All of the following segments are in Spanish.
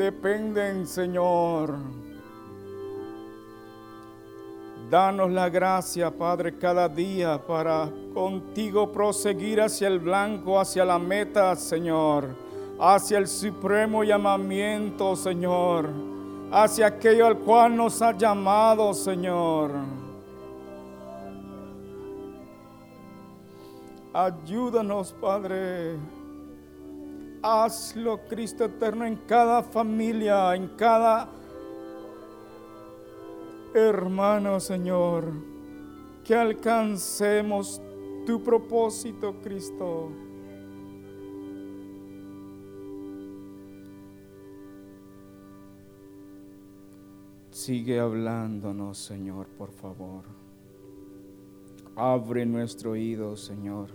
dependen, Señor. Danos la gracia, Padre, cada día para contigo proseguir hacia el blanco, hacia la meta, Señor, hacia el supremo llamamiento, Señor, hacia aquello al cual nos ha llamado, Señor. Ayúdanos, Padre. Hazlo, Cristo eterno, en cada familia, en cada hermano, Señor. Que alcancemos tu propósito, Cristo. Sigue hablándonos, Señor, por favor. Abre nuestro oído, Señor,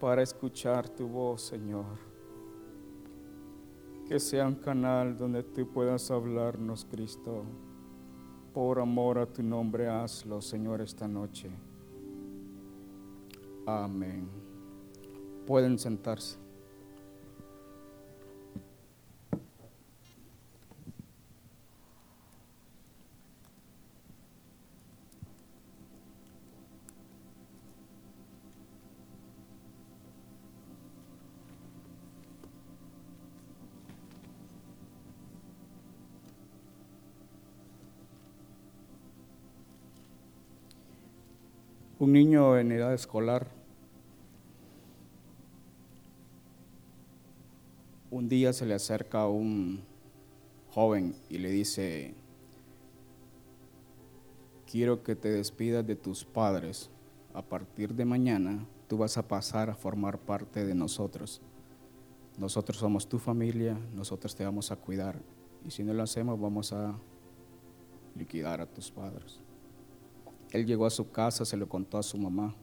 para escuchar tu voz, Señor. Que sea un canal donde tú puedas hablarnos, Cristo. Por amor a tu nombre, hazlo, Señor, esta noche. Amén. Pueden sentarse. Un niño en edad escolar un día se le acerca un joven y le dice, quiero que te despidas de tus padres. A partir de mañana tú vas a pasar a formar parte de nosotros. Nosotros somos tu familia, nosotros te vamos a cuidar. Y si no lo hacemos, vamos a liquidar a tus padres. Él llegó a su casa, se lo contó a su mamá.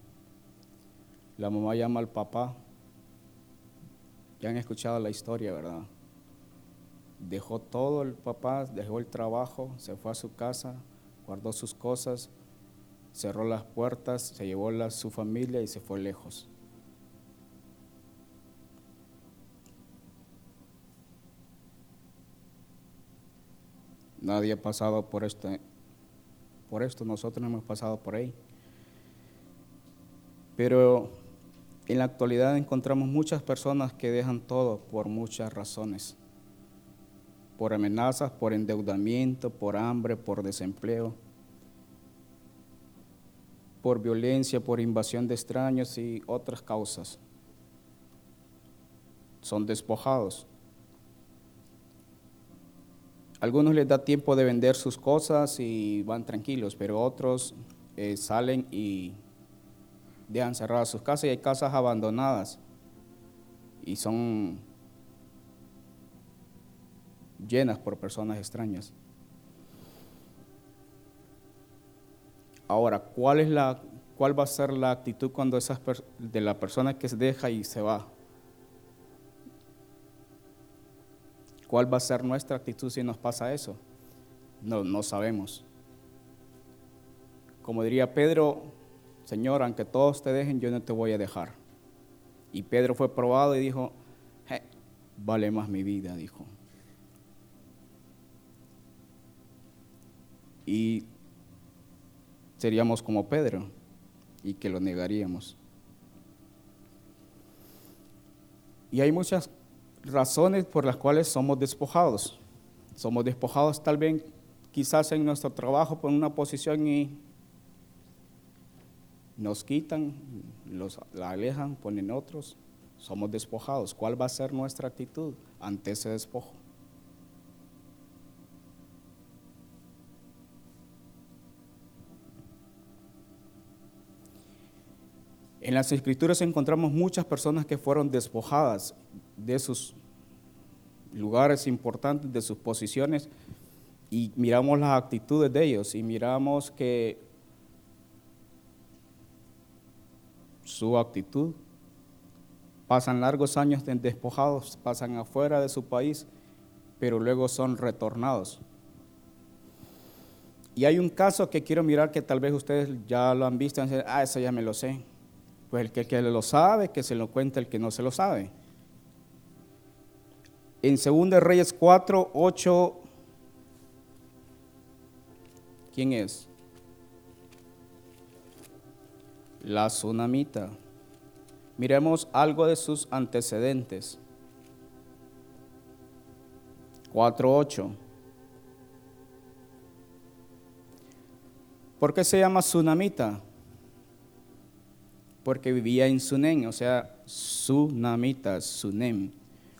La mamá llama al papá. Ya han escuchado la historia, ¿verdad? Dejó todo el papá, dejó el trabajo, se fue a su casa, guardó sus cosas, cerró las puertas, se llevó a su familia y se fue lejos. Nadie ha pasado por este por esto, nosotros no hemos pasado por ahí. Pero en la actualidad encontramos muchas personas que dejan todo por muchas razones. Por amenazas, por endeudamiento, por hambre, por desempleo, por violencia, por invasión de extraños y otras causas. Son despojados. Algunos les da tiempo de vender sus cosas y van tranquilos, pero otros eh, salen y dejan cerradas sus casas y hay casas abandonadas y son llenas por personas extrañas. Ahora, ¿cuál, es la, cuál va a ser la actitud cuando esas de la persona que se deja y se va? ¿Cuál va a ser nuestra actitud si nos pasa eso? No, no sabemos. Como diría Pedro, Señor, aunque todos te dejen, yo no te voy a dejar. Y Pedro fue probado y dijo, vale más mi vida, dijo. Y seríamos como Pedro y que lo negaríamos. Y hay muchas razones por las cuales somos despojados. Somos despojados tal vez quizás en nuestro trabajo por una posición y nos quitan, los, la alejan, ponen otros. Somos despojados. ¿Cuál va a ser nuestra actitud ante ese despojo? En las escrituras encontramos muchas personas que fueron despojadas de sus lugares importantes, de sus posiciones, y miramos las actitudes de ellos y miramos que su actitud, pasan largos años despojados, pasan afuera de su país, pero luego son retornados. Y hay un caso que quiero mirar que tal vez ustedes ya lo han visto y dicen, ah, eso ya me lo sé. Pues el que, el que lo sabe, que se lo cuente el que no se lo sabe. En 2 Reyes 4, 8, ¿quién es? La tsunamita. Miremos algo de sus antecedentes. 4.8. ¿Por qué se llama tsunamita? Porque vivía en Sunem, o sea, tsunamita, Sunem,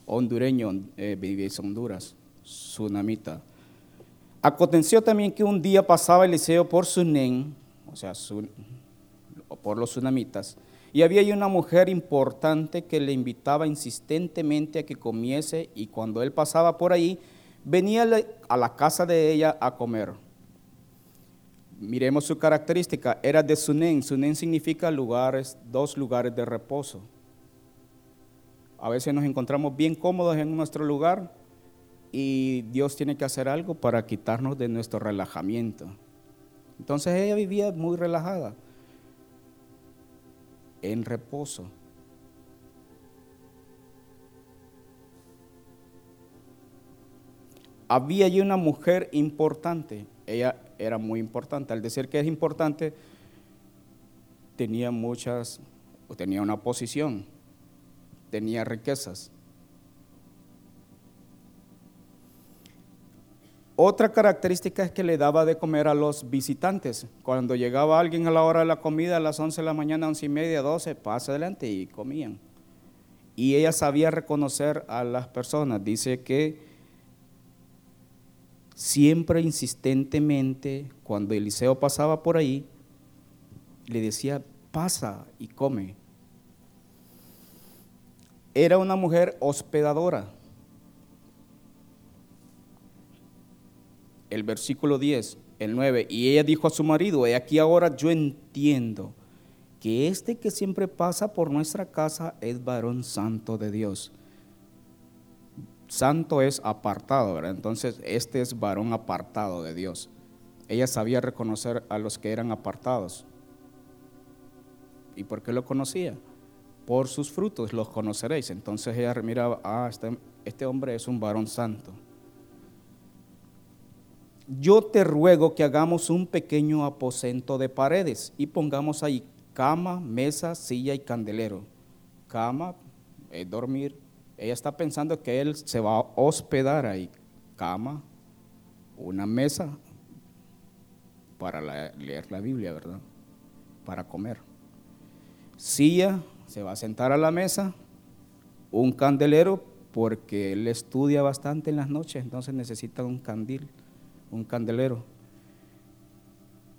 hondureño, eh, vivía en Honduras, tsunamita. Aconteció también que un día pasaba Eliseo por Sunem, o sea, por los tsunamitas, y había ahí una mujer importante que le invitaba insistentemente a que comiese y cuando él pasaba por ahí, venía a la casa de ella a comer. Miremos su característica, era de Sunen. Sunen significa lugares, dos lugares de reposo. A veces nos encontramos bien cómodos en nuestro lugar y Dios tiene que hacer algo para quitarnos de nuestro relajamiento. Entonces ella vivía muy relajada en reposo. Había allí una mujer importante, ella era muy importante, al decir que es importante, tenía muchas, tenía una posición, tenía riquezas. Otra característica es que le daba de comer a los visitantes. Cuando llegaba alguien a la hora de la comida, a las 11 de la mañana, 11 y media, 12, pasa adelante y comían. Y ella sabía reconocer a las personas. Dice que siempre insistentemente, cuando Eliseo pasaba por ahí, le decía, pasa y come. Era una mujer hospedadora. el versículo 10, el 9, y ella dijo a su marido, he aquí ahora yo entiendo que este que siempre pasa por nuestra casa es varón santo de Dios. Santo es apartado, ¿verdad? Entonces, este es varón apartado de Dios. Ella sabía reconocer a los que eran apartados. ¿Y por qué lo conocía? Por sus frutos los conoceréis. Entonces ella miraba, ah, este, este hombre es un varón santo yo te ruego que hagamos un pequeño aposento de paredes y pongamos ahí cama, mesa, silla y candelero. Cama, es dormir. Ella está pensando que él se va a hospedar ahí. Cama, una mesa para leer la Biblia, ¿verdad? Para comer. Silla, se va a sentar a la mesa. Un candelero, porque él estudia bastante en las noches, entonces necesita un candil un candelero,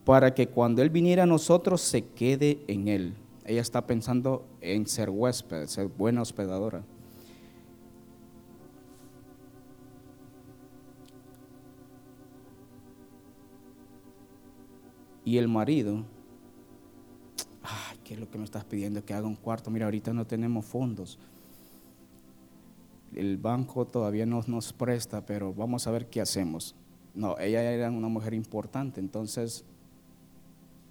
para que cuando Él viniera a nosotros se quede en Él. Ella está pensando en ser huésped, ser buena hospedadora. Y el marido, ay, ¿qué es lo que me estás pidiendo? Que haga un cuarto. Mira, ahorita no tenemos fondos. El banco todavía no nos presta, pero vamos a ver qué hacemos. No, ella era una mujer importante, entonces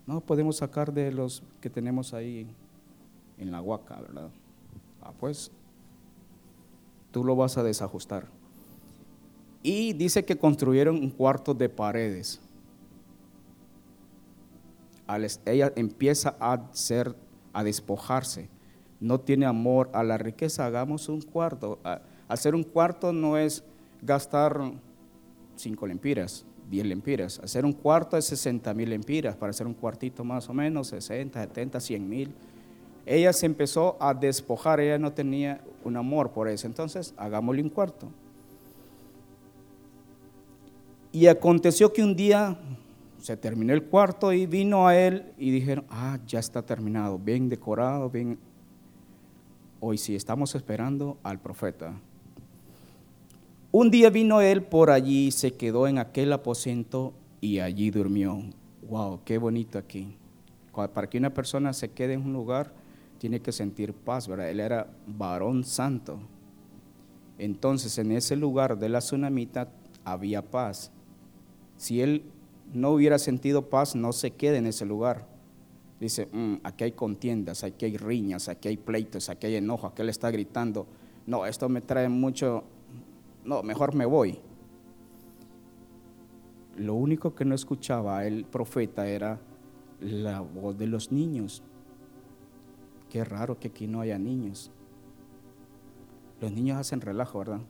no podemos sacar de los que tenemos ahí en la huaca, ¿verdad? Ah, pues tú lo vas a desajustar. Y dice que construyeron un cuarto de paredes. Ella empieza a ser, a despojarse. No tiene amor a la riqueza. Hagamos un cuarto. Hacer un cuarto no es gastar 5 lempiras, 10 lempiras. Hacer un cuarto es 60 mil lempiras, para hacer un cuartito más o menos, 60, 70, 100 mil. Ella se empezó a despojar, ella no tenía un amor por eso, entonces hagámosle un cuarto. Y aconteció que un día se terminó el cuarto y vino a él y dijeron, ah, ya está terminado, bien decorado, bien... Hoy sí estamos esperando al profeta. Un día vino él por allí, se quedó en aquel aposento y allí durmió. Wow, qué bonito aquí. Para que una persona se quede en un lugar, tiene que sentir paz, ¿verdad? Él era varón santo. Entonces, en ese lugar de la tsunamita había paz. Si él no hubiera sentido paz, no se quede en ese lugar. Dice, mm, aquí hay contiendas, aquí hay riñas, aquí hay pleitos, aquí hay enojo, aquí él está gritando. No, esto me trae mucho no, mejor me voy. Lo único que no escuchaba el profeta era la voz de los niños. Qué raro que aquí no haya niños. Los niños hacen relajo, ¿verdad?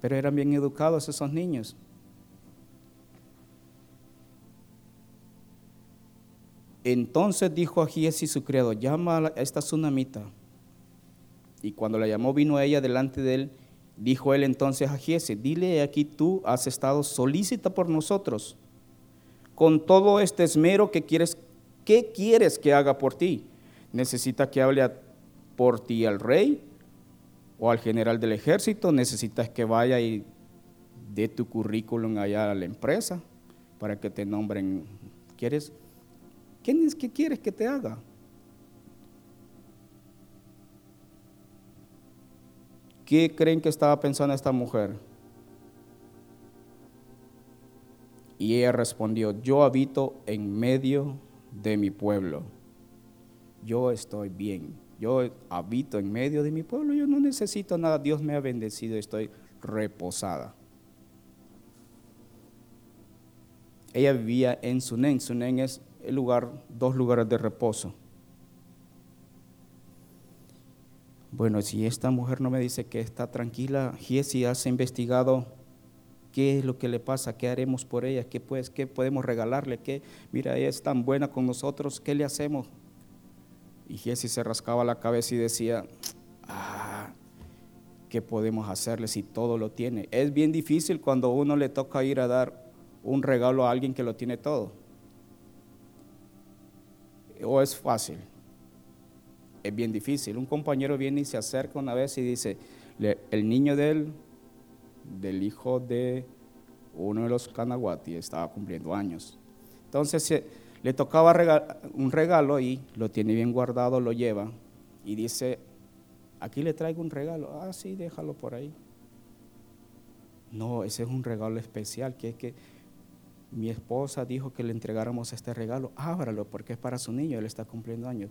Pero eran bien educados esos niños. Entonces dijo a Giesi su criado, llama a esta tsunamita. Y cuando la llamó vino ella delante de él. Dijo él entonces a Giesi, dile aquí tú has estado solícita por nosotros. Con todo este esmero que quieres, ¿qué quieres que haga por ti? ¿Necesita que hable por ti al rey o al general del ejército? ¿Necesitas que vaya y dé tu currículum allá a la empresa para que te nombren? ¿Quieres? ¿Qué, quieres que te haga? ¿Qué creen que estaba pensando esta mujer? Y ella respondió, yo habito en medio de mi pueblo. Yo estoy bien. Yo habito en medio de mi pueblo. Yo no necesito nada. Dios me ha bendecido. Estoy reposada. Ella vivía en Sunen. Sunen es lugar, dos lugares de reposo. Bueno, si esta mujer no me dice que está tranquila, Giesi has investigado qué es lo que le pasa, qué haremos por ella, qué, pues, qué podemos regalarle, qué, mira, ella es tan buena con nosotros, ¿qué le hacemos? Y Giesi se rascaba la cabeza y decía, ah, ¿qué podemos hacerle si todo lo tiene? Es bien difícil cuando uno le toca ir a dar un regalo a alguien que lo tiene todo o es fácil? Es bien difícil. Un compañero viene y se acerca una vez y dice, el niño de él, del hijo de uno de los Kanaguati, estaba cumpliendo años. Entonces le tocaba un regalo y lo tiene bien guardado, lo lleva y dice, aquí le traigo un regalo. Ah, sí, déjalo por ahí. No, ese es un regalo especial, que es que mi esposa dijo que le entregáramos este regalo, ábralo porque es para su niño, él está cumpliendo años.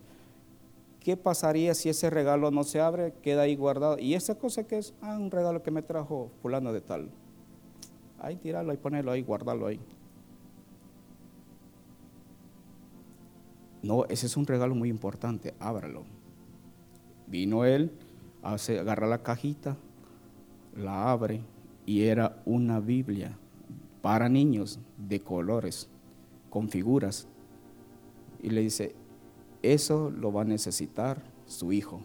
¿Qué pasaría si ese regalo no se abre, queda ahí guardado? Y esa cosa que es, ah, un regalo que me trajo fulano de tal. Ahí tirarlo y ponerlo ahí, guardarlo ahí. No, ese es un regalo muy importante, ábralo. Vino él, hace, agarra la cajita, la abre y era una Biblia para niños de colores, con figuras. Y le dice, eso lo va a necesitar su hijo.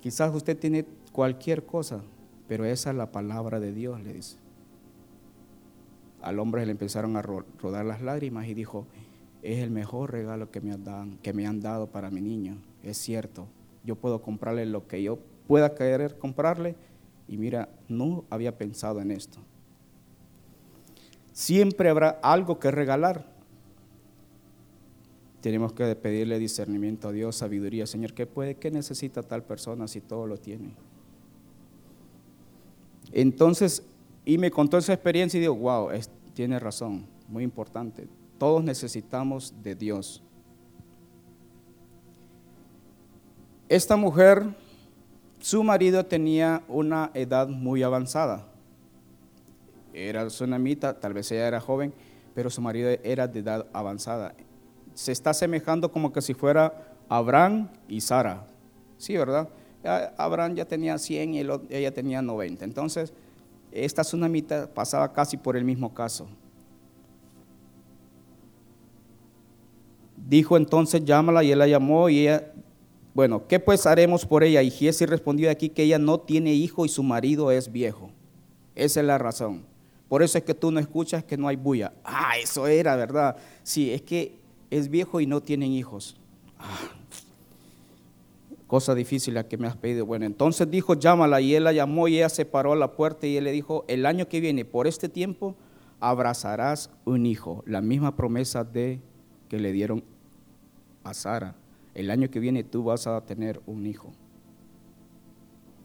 Quizás usted tiene cualquier cosa, pero esa es la palabra de Dios, le dice. Al hombre le empezaron a rodar las lágrimas y dijo, es el mejor regalo que me, han que me han dado para mi niño. Es cierto, yo puedo comprarle lo que yo pueda querer comprarle. Y mira, no había pensado en esto siempre habrá algo que regalar. Tenemos que pedirle discernimiento a Dios, sabiduría. Señor, ¿qué puede, qué necesita tal persona si todo lo tiene? Entonces, y me contó esa experiencia y digo, wow, tiene razón, muy importante. Todos necesitamos de Dios. Esta mujer, su marido tenía una edad muy avanzada era tsunamita, tal vez ella era joven, pero su marido era de edad avanzada. Se está asemejando como que si fuera Abraham y Sara. Sí, ¿verdad? Abraham ya tenía 100 y ella tenía 90. Entonces, esta tsunamita pasaba casi por el mismo caso. Dijo entonces, llámala y él la llamó y ella, bueno, ¿qué pues haremos por ella? Y Giesi respondió aquí que ella no tiene hijo y su marido es viejo. Esa es la razón. Por eso es que tú no escuchas que no hay bulla. Ah, eso era, ¿verdad? Sí, es que es viejo y no tienen hijos. Ah, cosa difícil la que me has pedido. Bueno, entonces dijo, llámala y él la llamó y ella se paró a la puerta y él le dijo, el año que viene, por este tiempo, abrazarás un hijo. La misma promesa de que le dieron a Sara. El año que viene tú vas a tener un hijo.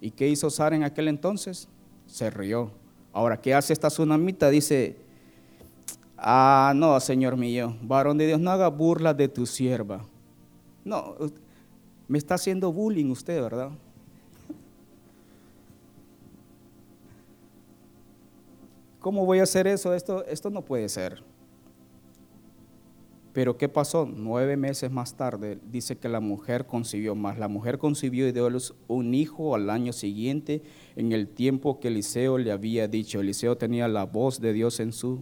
¿Y qué hizo Sara en aquel entonces? Se rió. Ahora, ¿qué hace esta tsunamita? Dice, ah, no, Señor mío, varón de Dios, no haga burla de tu sierva. No, me está haciendo bullying usted, ¿verdad? ¿cómo voy a hacer eso? Esto, esto no puede ser. Pero ¿qué pasó? Nueve meses más tarde dice que la mujer concibió más. La mujer concibió y dio a luz un hijo al año siguiente en el tiempo que Eliseo le había dicho. Eliseo tenía la voz de Dios en su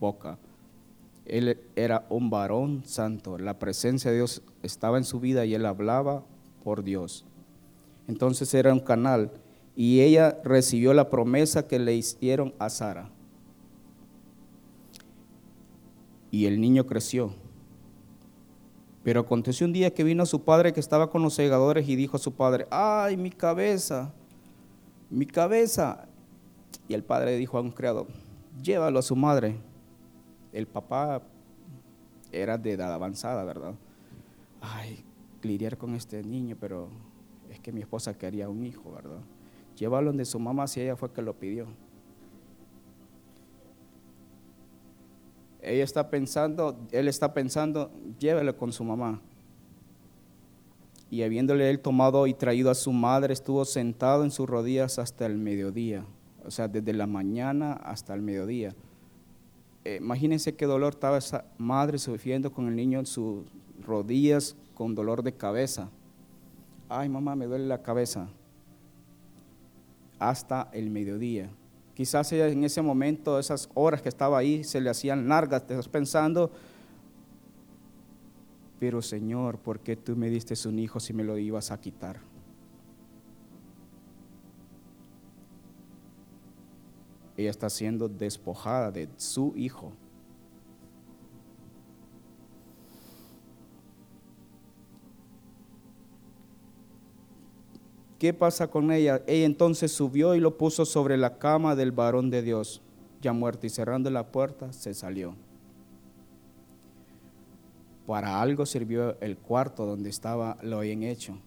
boca. Él era un varón santo. La presencia de Dios estaba en su vida y él hablaba por Dios. Entonces era un canal y ella recibió la promesa que le hicieron a Sara. Y el niño creció. Pero aconteció un día que vino su padre que estaba con los segadores y dijo a su padre, ay, mi cabeza, mi cabeza. Y el padre dijo a un criado, llévalo a su madre. El papá era de edad avanzada, ¿verdad? Ay, lidiar con este niño, pero es que mi esposa quería un hijo, ¿verdad? Llévalo donde su mamá si ella fue que lo pidió. Ella está pensando, él está pensando, llévelo con su mamá. Y habiéndole él tomado y traído a su madre, estuvo sentado en sus rodillas hasta el mediodía, o sea, desde la mañana hasta el mediodía. Eh, imagínense qué dolor estaba esa madre sufriendo con el niño en sus rodillas con dolor de cabeza. Ay, mamá, me duele la cabeza. Hasta el mediodía. Quizás en ese momento, esas horas que estaba ahí, se le hacían largas, te estás pensando, pero Señor, ¿por qué tú me diste un hijo si me lo ibas a quitar? Ella está siendo despojada de su hijo. ¿Qué pasa con ella? Ella entonces subió y lo puso sobre la cama del varón de Dios, ya muerto, y cerrando la puerta se salió. Para algo sirvió el cuarto donde estaba lo habían hecho.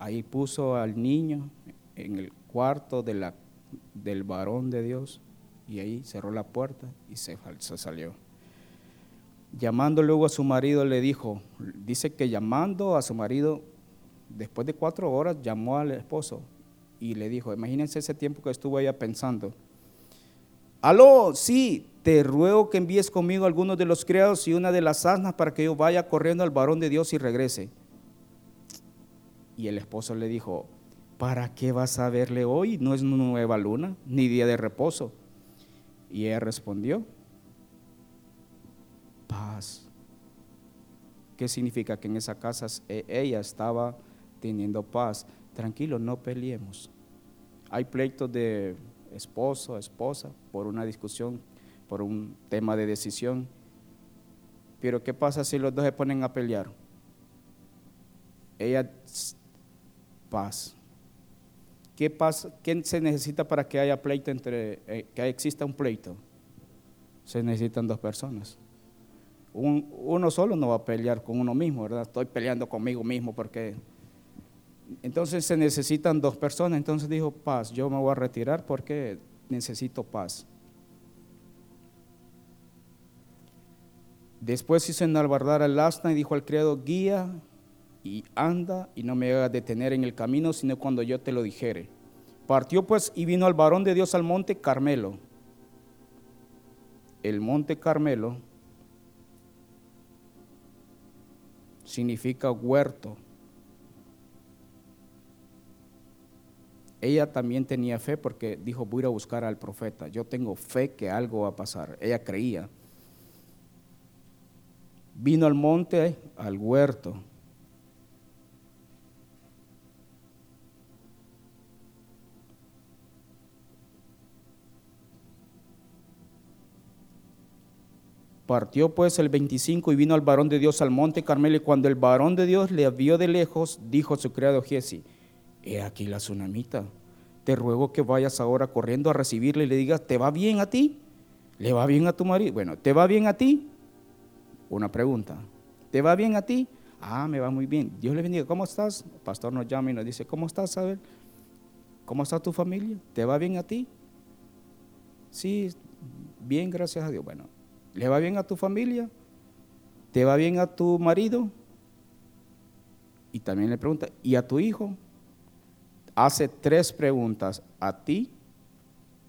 Ahí puso al niño en el cuarto del varón de Dios y ahí cerró la puerta y se, se salió. Llamando luego a su marido le dijo, dice que llamando a su marido después de cuatro horas llamó al esposo y le dijo, imagínense ese tiempo que estuvo ella pensando, aló, sí, te ruego que envíes conmigo algunos de los criados y una de las asnas para que yo vaya corriendo al varón de Dios y regrese. Y el esposo le dijo, ¿para qué vas a verle hoy? No es nueva luna, ni día de reposo. Y ella respondió, paz. ¿Qué significa? Que en esa casa e, ella estaba teniendo paz. Tranquilo, no peleemos. Hay pleitos de esposo, esposa, por una discusión, por un tema de decisión. Pero ¿qué pasa si los dos se ponen a pelear? Ella, paz. ¿Qué, pasa, ¿Qué se necesita para que haya pleito entre, eh, que exista un pleito? Se necesitan dos personas. uno solo no va a pelear con uno mismo, ¿verdad? Estoy peleando conmigo mismo porque entonces se necesitan dos personas. Entonces dijo, paz, yo me voy a retirar porque necesito paz. Después hizo enalbardar al asna y dijo al criado, guía y anda y no me hagas detener en el camino, sino cuando yo te lo dijere. Partió pues y vino al varón de Dios al monte Carmelo. El monte Carmelo significa huerto. Ella también tenía fe porque dijo, voy a buscar al profeta. Yo tengo fe que algo va a pasar. Ella creía. Vino al monte, al huerto. Partió pues el 25 y vino al varón de Dios al monte Carmelo y cuando el varón de Dios le vio de lejos, dijo a su criado Jesse, he aquí la tsunamita. Te ruego que vayas ahora corriendo a recibirle y le digas, ¿te va bien a ti? ¿Le va bien a tu marido? Bueno, ¿te va bien a ti? Una pregunta. ¿Te va bien a ti? Ah, me va muy bien. Dios le bendiga. ¿Cómo estás? El pastor nos llama y nos dice, ¿cómo estás? A ver, ¿cómo está tu familia? ¿Te va bien a ti? Sí, bien, gracias a Dios. Bueno, ¿le va bien a tu familia? ¿Te va bien a tu marido? Y también le pregunta, ¿y a tu hijo? Hace tres preguntas a ti,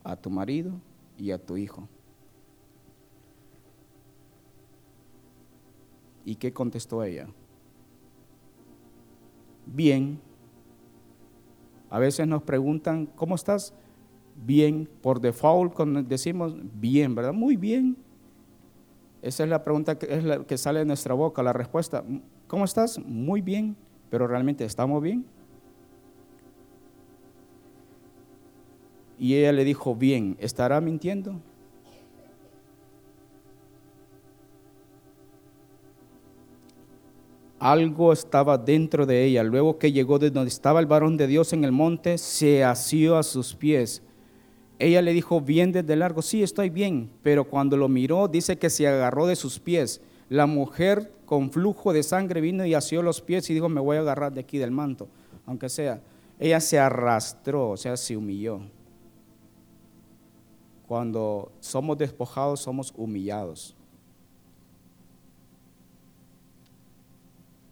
a tu marido y a tu hijo. ¿Y qué contestó ella? Bien. A veces nos preguntan, ¿cómo estás? Bien. Por default decimos bien, ¿verdad? Muy bien. Esa es la pregunta que, es la que sale de nuestra boca, la respuesta. ¿Cómo estás? Muy bien. Pero realmente estamos bien. Y ella le dijo, bien, ¿estará mintiendo? Algo estaba dentro de ella. Luego que llegó de donde estaba el varón de Dios en el monte, se asió a sus pies. Ella le dijo bien desde largo, sí, estoy bien, pero cuando lo miró dice que se agarró de sus pies. La mujer con flujo de sangre vino y asió los pies y dijo, me voy a agarrar de aquí del manto, aunque sea. Ella se arrastró, o sea, se humilló. Cuando somos despojados, somos humillados.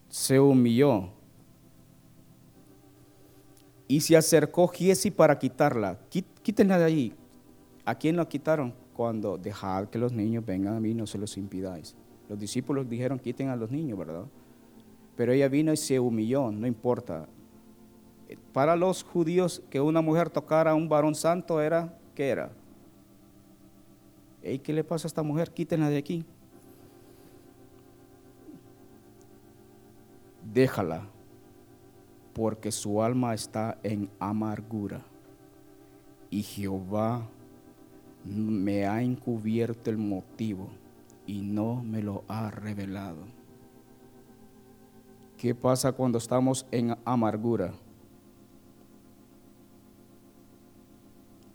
Se humilló. Y se acercó Giesi para quitarla. Quítenla de allí. ¿A quién la quitaron? Cuando dejad que los niños vengan a mí, no se los impidáis. Los discípulos dijeron, quiten a los niños, ¿verdad? Pero ella vino y se humilló, no importa. Para los judíos que una mujer tocara a un varón santo era, ¿qué era? ¿Qué le pasa a esta mujer? Quítenla de aquí. Déjala, porque su alma está en amargura. Y Jehová me ha encubierto el motivo y no me lo ha revelado. ¿Qué pasa cuando estamos en amargura?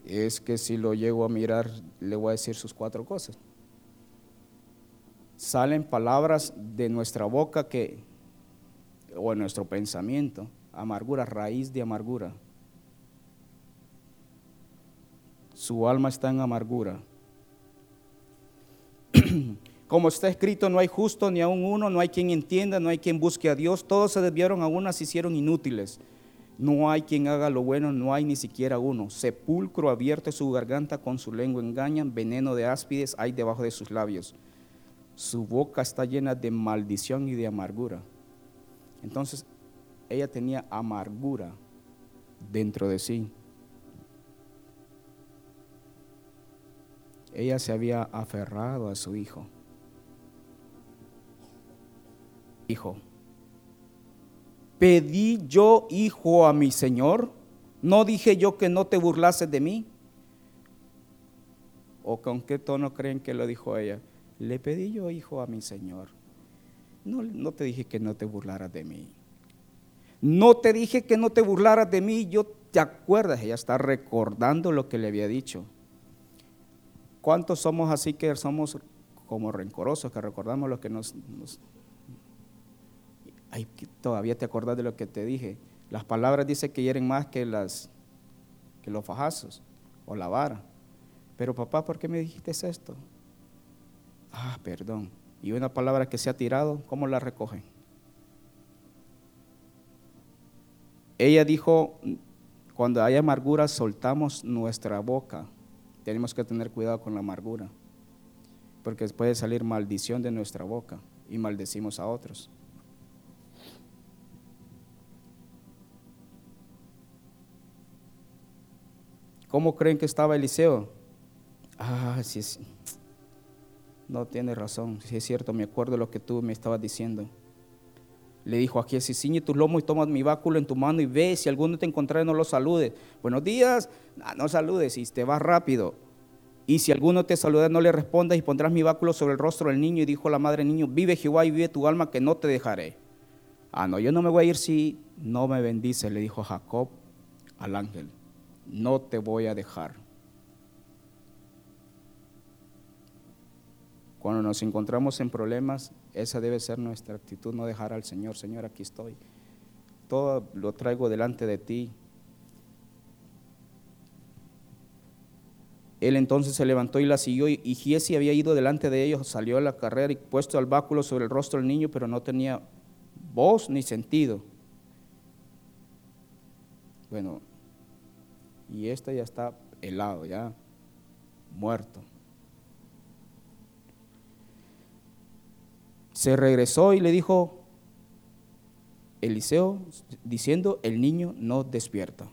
Es que si lo llego a mirar, le voy a decir sus cuatro cosas. Salen palabras de nuestra boca que, o en nuestro pensamiento, amargura, raíz de amargura. Su alma está en amargura. Como está escrito, no hay justo ni aún uno, no hay quien entienda, no hay quien busque a Dios. Todos se desviaron a una, se hicieron inútiles. No hay quien haga lo bueno, no hay ni siquiera uno. Sepulcro abierto su garganta, con su lengua engañan, veneno de áspides hay debajo de sus labios. Su boca está llena de maldición y de amargura. Entonces, ella tenía amargura dentro de sí. Ella se había aferrado a su hijo. Hijo, ¿Pedí yo hijo a mi Señor? ¿No dije yo que no te burlases de mí? ¿O con qué tono creen que lo dijo ella? Le pedí yo hijo a mi Señor. No, no te dije que no te burlaras de mí. No te dije que no te burlaras de mí. Yo te acuerdas, ella está recordando lo que le había dicho. ¿Cuántos somos así que somos como rencorosos, que recordamos lo que nos ay, todavía te acordás de lo que te dije. Las palabras dicen que hieren más que, las, que los fajazos o la vara. Pero papá, ¿por qué me dijiste esto? Ah, perdón. Y una palabra que se ha tirado, ¿cómo la recogen? Ella dijo, cuando hay amargura soltamos nuestra boca. Tenemos que tener cuidado con la amargura, porque puede salir maldición de nuestra boca y maldecimos a otros. ¿Cómo creen que estaba Eliseo? Ah, sí, sí. No tiene razón, si es cierto, me acuerdo lo que tú me estabas diciendo. Le dijo aquí, si ciñe tu lomo y tomas mi báculo en tu mano y ve, si alguno te encontrare no lo saludes. Buenos días, no, no saludes y te vas rápido. Y si alguno te saluda, no le respondas y pondrás mi báculo sobre el rostro del niño. Y dijo la madre niño, vive Jehová y vive tu alma que no te dejaré. Ah, no, yo no me voy a ir si no me bendice, le dijo Jacob al ángel no te voy a dejar. Cuando nos encontramos en problemas, esa debe ser nuestra actitud, no dejar al Señor, Señor, aquí estoy. Todo lo traigo delante de ti. Él entonces se levantó y la siguió y Giesi había ido delante de ellos, salió a la carrera y puesto el báculo sobre el rostro del niño, pero no tenía voz ni sentido. Bueno, y este ya está helado, ya muerto. Se regresó y le dijo Eliseo, diciendo, el niño no despierta.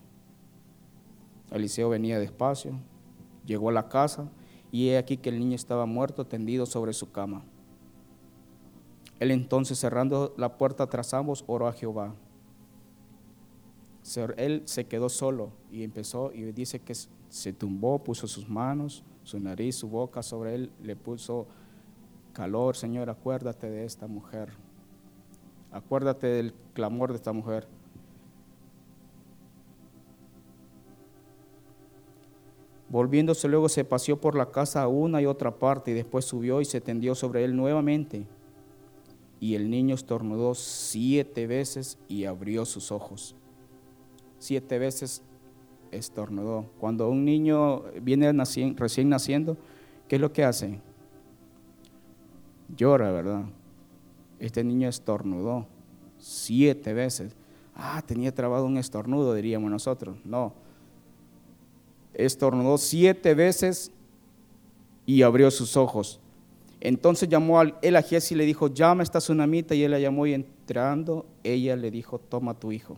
Eliseo venía despacio, llegó a la casa y he aquí que el niño estaba muerto tendido sobre su cama. Él entonces cerrando la puerta tras ambos oró a Jehová. Él se quedó solo y empezó y dice que se tumbó, puso sus manos, su nariz, su boca sobre él, le puso calor, Señor, acuérdate de esta mujer. Acuérdate del clamor de esta mujer. Volviéndose luego se paseó por la casa a una y otra parte y después subió y se tendió sobre él nuevamente. Y el niño estornudó siete veces y abrió sus ojos. Siete veces estornudó. Cuando un niño viene recién naciendo, ¿qué es lo que hace? Llora, ¿verdad? Este niño estornudó siete veces. Ah, tenía trabado un estornudo, diríamos nosotros. No, estornudó siete veces y abrió sus ojos. Entonces llamó a él a Jesse y le dijo, llama a esta tsunamita, y él la llamó y entrando, ella le dijo, toma tu hijo.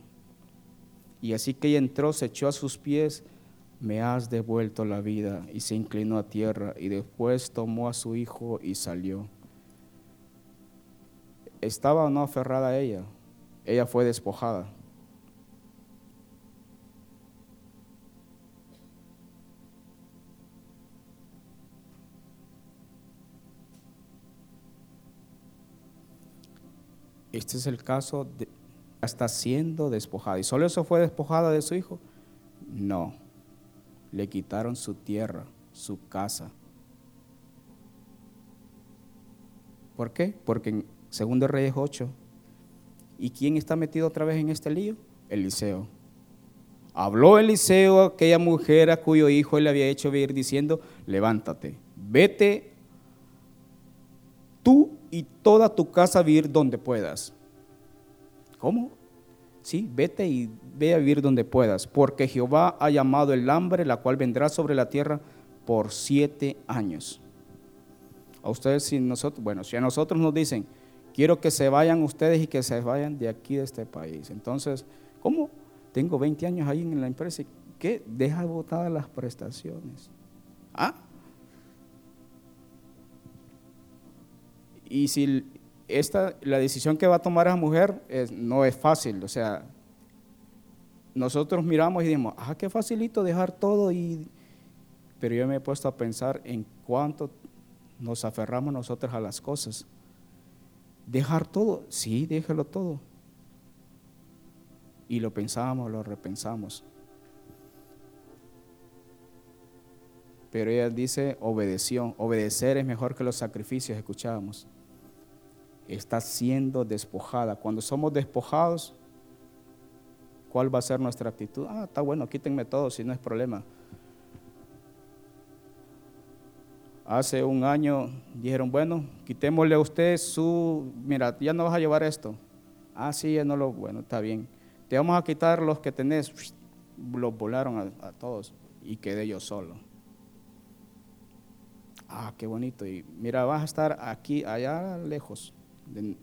Y así que ella entró, se echó a sus pies, me has devuelto la vida, y se inclinó a tierra, y después tomó a su hijo y salió. ¿Estaba o no aferrada a ella? Ella fue despojada. Este es el caso de, está siendo despojada. ¿Y solo eso fue despojada de su hijo? No. Le quitaron su tierra, su casa. ¿Por qué? Porque en 2 Reyes 8, ¿y quién está metido otra vez en este lío? Eliseo. Habló Eliseo a aquella mujer a cuyo hijo él le había hecho vivir diciendo, levántate, vete tú y toda tu casa a vivir donde puedas. ¿Cómo? Sí, vete y ve a vivir donde puedas, porque Jehová ha llamado el hambre, la cual vendrá sobre la tierra por siete años. A ustedes, si nosotros, bueno, si a nosotros nos dicen, quiero que se vayan ustedes y que se vayan de aquí, de este país. Entonces, ¿cómo? Tengo 20 años ahí en la empresa, ¿qué? Deja botadas las prestaciones. ¿Ah? Y si esta, la decisión que va a tomar esa mujer no es fácil, o sea, nosotros miramos y decimos, ah, qué facilito dejar todo, y, pero yo me he puesto a pensar en cuánto nos aferramos nosotros a las cosas. Dejar todo, sí, déjelo todo. Y lo pensamos, lo repensamos. Pero ella dice, obedeció. Obedecer es mejor que los sacrificios, escuchábamos está siendo despojada. Cuando somos despojados, ¿cuál va a ser nuestra actitud? Ah, está bueno, quítenme todo, si no es problema. Hace un año dijeron, bueno, quitémosle a usted su, mira, ya no vas a llevar esto. Ah, sí, ya no lo, bueno, está bien. Te vamos a quitar los que tenés. Los volaron a, a todos y quedé yo solo. Ah, qué bonito. Y mira, vas a estar aquí, allá lejos de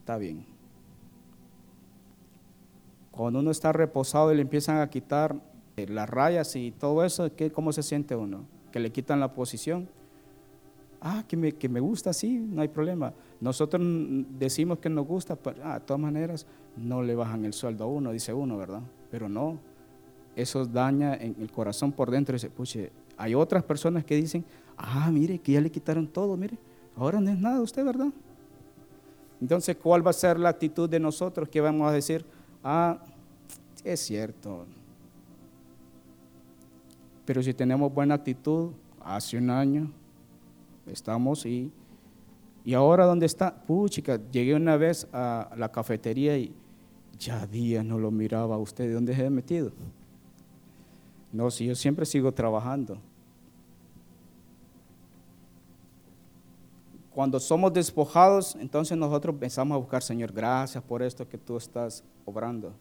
Está bien. Cuando uno está reposado y le empiezan a quitar eh, las rayas y todo eso, ¿qué, ¿cómo se siente uno? Que le quitan la posición. Ah, que me, que me gusta, sí, no hay problema. Nosotros decimos que nos gusta, pero ah, de todas maneras no le bajan el sueldo a uno, dice uno, ¿verdad? Pero no, eso daña en el corazón por dentro dice, puche, hay otras personas que dicen, ah, mire, que ya le quitaron todo, mire, ahora no es nada usted, ¿verdad? Entonces, ¿cuál va a ser la actitud de nosotros que vamos a decir, ah, es cierto? Pero si tenemos buena actitud, hace un año estamos y, y ahora ¿dónde está? Puchica, llegué una vez a la cafetería y ya días no lo miraba a usted, ¿de dónde se ha metido? No, si yo siempre sigo trabajando. Cuando somos despojados, entonces nosotros empezamos a buscar, Señor, gracias por esto que tú estás obrando.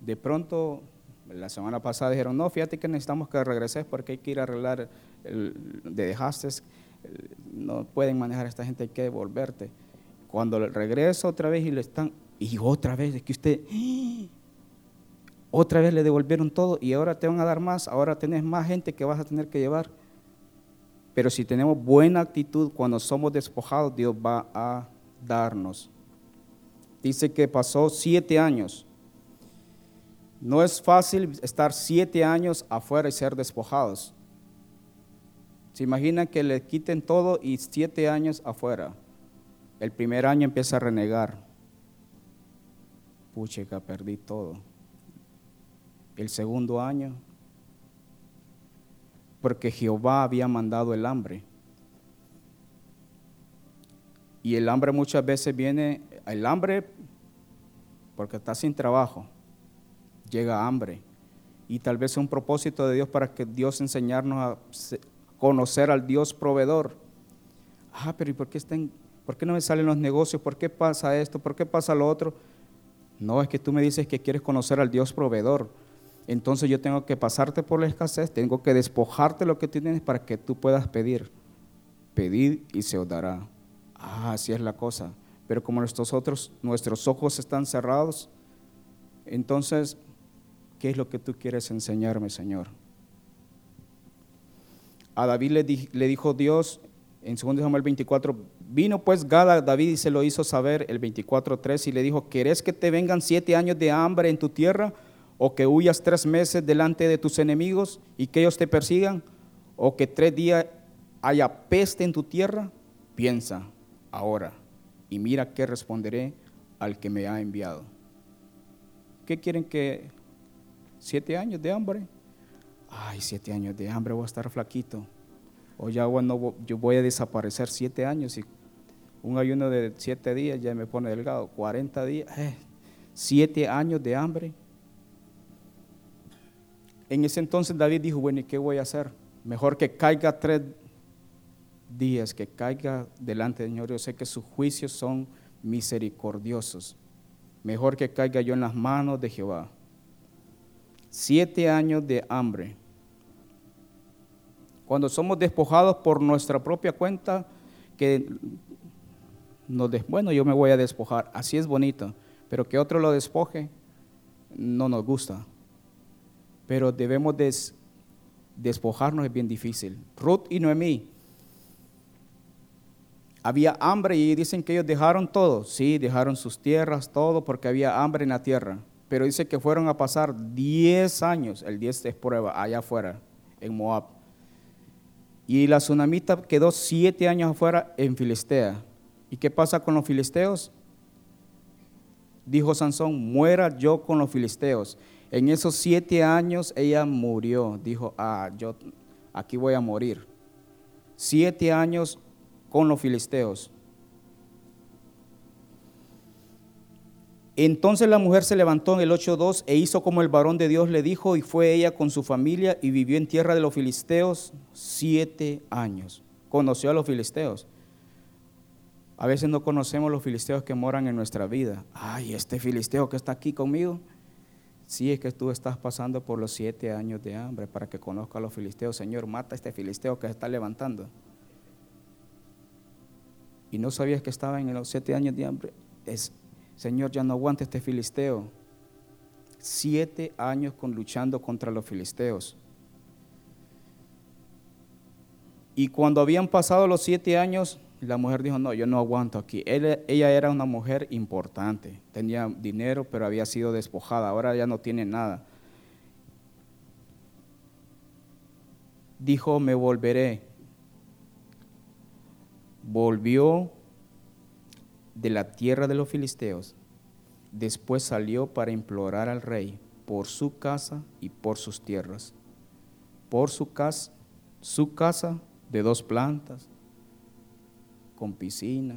de pronto, la semana pasada dijeron, no, fíjate que necesitamos que regreses porque hay que ir a arreglar de dejaste, no pueden manejar a esta gente, hay que devolverte. Cuando regresa otra vez y le están, y otra vez, es que usted, otra vez le devolvieron todo y ahora te van a dar más, ahora tenés más gente que vas a tener que llevar. Pero si tenemos buena actitud cuando somos despojados, Dios va a darnos. Dice que pasó siete años. No es fácil estar siete años afuera y ser despojados. Se imaginan que le quiten todo y siete años afuera. El primer año empieza a renegar. Puchica, perdí todo. El segundo año, porque Jehová había mandado el hambre. Y el hambre muchas veces viene, el hambre porque está sin trabajo, llega hambre. Y tal vez es un propósito de Dios para que Dios enseñarnos a conocer al Dios proveedor. Ah, pero ¿y por qué, por qué no me salen los negocios? ¿Por qué pasa esto? ¿Por qué pasa lo otro? No, es que tú me dices que quieres conocer al Dios proveedor. Entonces yo tengo que pasarte por la escasez, tengo que despojarte lo que tienes para que tú puedas pedir. Pedir y se os dará. Ah, así es la cosa. Pero como nuestros, otros, nuestros ojos están cerrados, entonces, ¿qué es lo que tú quieres enseñarme, Señor? a David le, dijo Dios en 2 Samuel 24, vino pues Gad a David y se lo hizo saber el 24.3 y le dijo, ¿querés que te vengan siete años de hambre en tu tierra o que huyas tres meses delante de tus enemigos y que ellos te persigan o que tres días haya peste en tu tierra? Piensa ahora y mira qué responderé al que me ha enviado. ¿Qué quieren que siete años de hambre? ay, siete años de hambre, voy a estar flaquito. O ya bueno, yo voy a desaparecer siete años y un ayuno de siete días ya me pone delgado. 40 días, eh, siete años de hambre. En ese entonces David dijo, bueno, ¿y qué voy a hacer? Mejor que caiga tres días, que caiga delante del Señor. Yo sé que sus juicios son misericordiosos. Mejor que caiga yo en las manos de Jehová siete años de hambre. Cuando somos despojados por nuestra propia cuenta, que nos bueno, yo me voy a despojar, así es bonito, pero que otro lo despoje, no nos gusta. Pero debemos despojarnos, es bien difícil. Ruth y Noemí, había hambre y dicen que ellos dejaron todo, sí, dejaron sus tierras, todo, porque había hambre en la tierra pero dice que fueron a pasar 10 años, el 10 es prueba, allá afuera, en Moab. Y la tsunamita quedó 7 años afuera en Filistea. ¿Y qué pasa con los filisteos? Dijo Sansón, muera yo con los filisteos. En esos siete años ella murió. Dijo, ah, yo aquí voy a morir. Siete años con los filisteos. Entonces la mujer se levantó en el 8.2 e hizo como el varón de Dios le dijo y fue ella con su familia y vivió en tierra de los filisteos siete años. Conoció a los filisteos. A veces no conocemos los filisteos que moran en nuestra vida. Ay, este filisteo que está aquí conmigo. Sí, es que tú estás pasando por los siete años de hambre para que conozca a los filisteos. Señor, mata a este filisteo que se está levantando. Y no sabías que estaba en los siete años de hambre. Es Señor, ya no aguante este filisteo. Siete años con luchando contra los filisteos. Y cuando habían pasado los siete años, la mujer dijo, no, yo no aguanto aquí. ella era una mujer importante, tenía dinero, pero había sido despojada, ahora ya no tiene nada. Dijo, me volveré. Volvió de la tierra de los filisteos, después salió para implorar al rey por su casa y por sus tierras. Por su casa, su casa de dos plantas, con piscina,